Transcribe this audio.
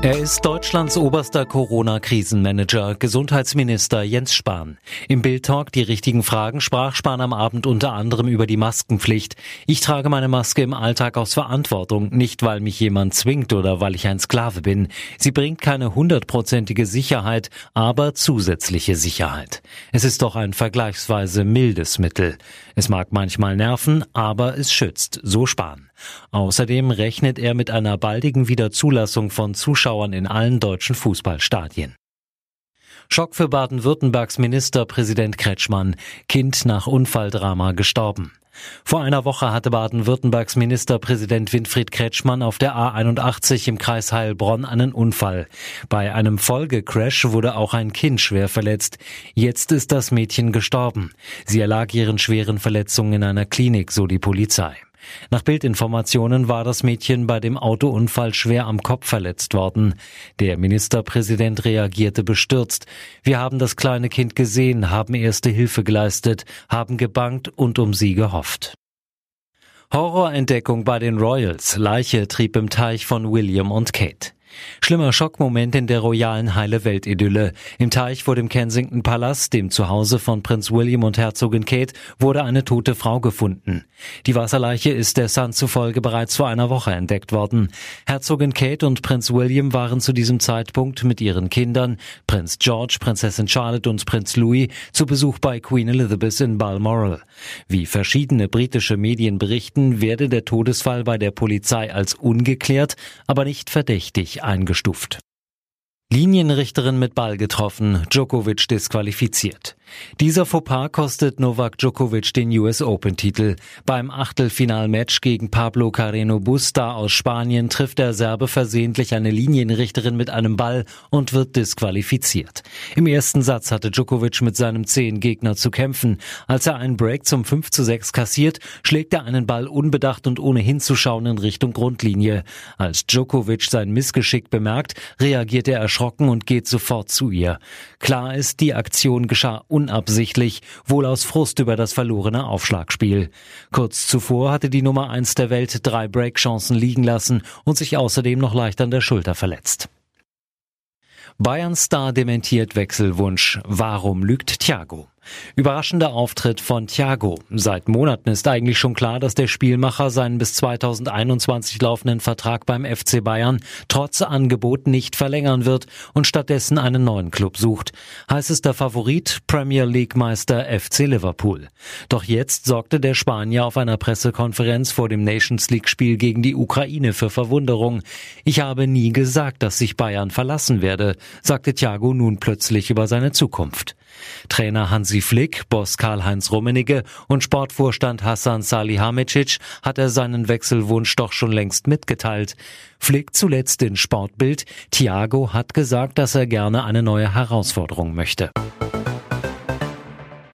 Er ist Deutschlands oberster Corona-Krisenmanager, Gesundheitsminister Jens Spahn. Im Bild-Talk Die richtigen Fragen sprach Spahn am Abend unter anderem über die Maskenpflicht. Ich trage meine Maske im Alltag aus Verantwortung, nicht weil mich jemand zwingt oder weil ich ein Sklave bin. Sie bringt keine hundertprozentige Sicherheit, aber zusätzliche Sicherheit. Es ist doch ein vergleichsweise mildes Mittel. Es mag manchmal nerven, aber es schützt, so Spahn. Außerdem rechnet er mit einer baldigen Wiederzulassung von Zuschauern in allen deutschen Fußballstadien. Schock für Baden-Württembergs Ministerpräsident Kretschmann. Kind nach Unfalldrama gestorben. Vor einer Woche hatte Baden-Württembergs Ministerpräsident Winfried Kretschmann auf der A81 im Kreis Heilbronn einen Unfall. Bei einem Folgecrash wurde auch ein Kind schwer verletzt. Jetzt ist das Mädchen gestorben. Sie erlag ihren schweren Verletzungen in einer Klinik, so die Polizei. Nach Bildinformationen war das Mädchen bei dem Autounfall schwer am Kopf verletzt worden. Der Ministerpräsident reagierte bestürzt. Wir haben das kleine Kind gesehen, haben erste Hilfe geleistet, haben gebangt und um sie gehofft. Horrorentdeckung bei den Royals. Leiche trieb im Teich von William und Kate. Schlimmer Schockmoment in der royalen heile Welt-Idylle. Im Teich vor dem Kensington Palast, dem Zuhause von Prinz William und Herzogin Kate, wurde eine tote Frau gefunden. Die Wasserleiche ist der Sun zufolge bereits vor einer Woche entdeckt worden. Herzogin Kate und Prinz William waren zu diesem Zeitpunkt mit ihren Kindern, Prinz George, Prinzessin Charlotte und Prinz Louis, zu Besuch bei Queen Elizabeth in Balmoral. Wie verschiedene britische Medien berichten, werde der Todesfall bei der Polizei als ungeklärt, aber nicht verdächtig eingestuft. Linienrichterin mit Ball getroffen, Djokovic disqualifiziert. Dieser Fauxpas kostet Novak Djokovic den US Open-Titel. Beim Achtelfinalmatch gegen Pablo Carreno Busta aus Spanien trifft der Serbe versehentlich eine Linienrichterin mit einem Ball und wird disqualifiziert. Im ersten Satz hatte Djokovic mit seinem zehn Gegner zu kämpfen. Als er einen Break zum 5 zu 6 kassiert, schlägt er einen Ball unbedacht und ohne hinzuschauen in Richtung Grundlinie. Als Djokovic sein Missgeschick bemerkt, reagiert er erschrocken und geht sofort zu ihr. Klar ist, die Aktion geschah unabsichtlich, wohl aus Frust über das verlorene Aufschlagspiel. Kurz zuvor hatte die Nummer eins der Welt drei Breakchancen liegen lassen und sich außerdem noch leicht an der Schulter verletzt. Bayern Star dementiert Wechselwunsch. Warum lügt Thiago? Überraschender Auftritt von Thiago. Seit Monaten ist eigentlich schon klar, dass der Spielmacher seinen bis 2021 laufenden Vertrag beim FC Bayern trotz Angebot nicht verlängern wird und stattdessen einen neuen Club sucht. Heißester Favorit Premier League Meister FC Liverpool. Doch jetzt sorgte der Spanier auf einer Pressekonferenz vor dem Nations League Spiel gegen die Ukraine für Verwunderung. Ich habe nie gesagt, dass ich Bayern verlassen werde, sagte Thiago nun plötzlich über seine Zukunft. Trainer Hansi Flick, Boss Karl-Heinz Rummenigge und Sportvorstand Hassan Salihamidzic hat er seinen Wechselwunsch doch schon längst mitgeteilt. Flick zuletzt in Sportbild. Thiago hat gesagt, dass er gerne eine neue Herausforderung möchte.